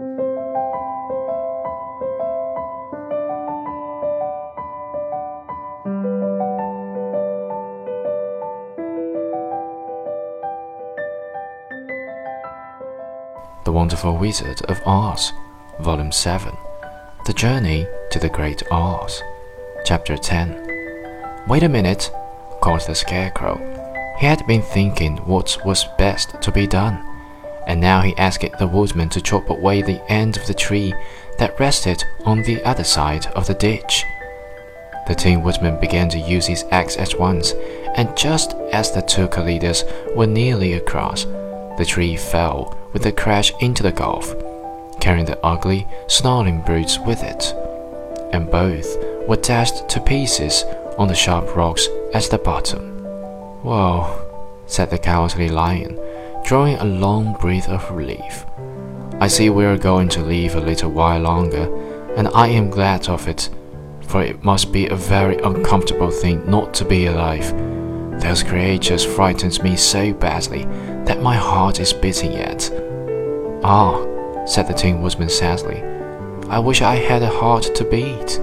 The Wonderful Wizard of Oz, Volume 7 The Journey to the Great Oz, Chapter 10. Wait a minute, called the Scarecrow. He had been thinking what was best to be done, and now he asked the woodman to chop away the end of the tree that rested on the other side of the ditch. The Tin Woodman began to use his axe at once, and just as the two Kalidahs were nearly across, the tree fell with a crash into the gulf, carrying the ugly, snarling brutes with it, and both were dashed to pieces on the sharp rocks at the bottom. Whoa, said the cowardly lion, drawing a long breath of relief. I see we are going to live a little while longer, and I am glad of it, for it must be a very uncomfortable thing not to be alive. Those creatures frightens me so badly that my heart is beating yet. Ah, said the Tin Woodman sadly, I wish I had a heart to beat.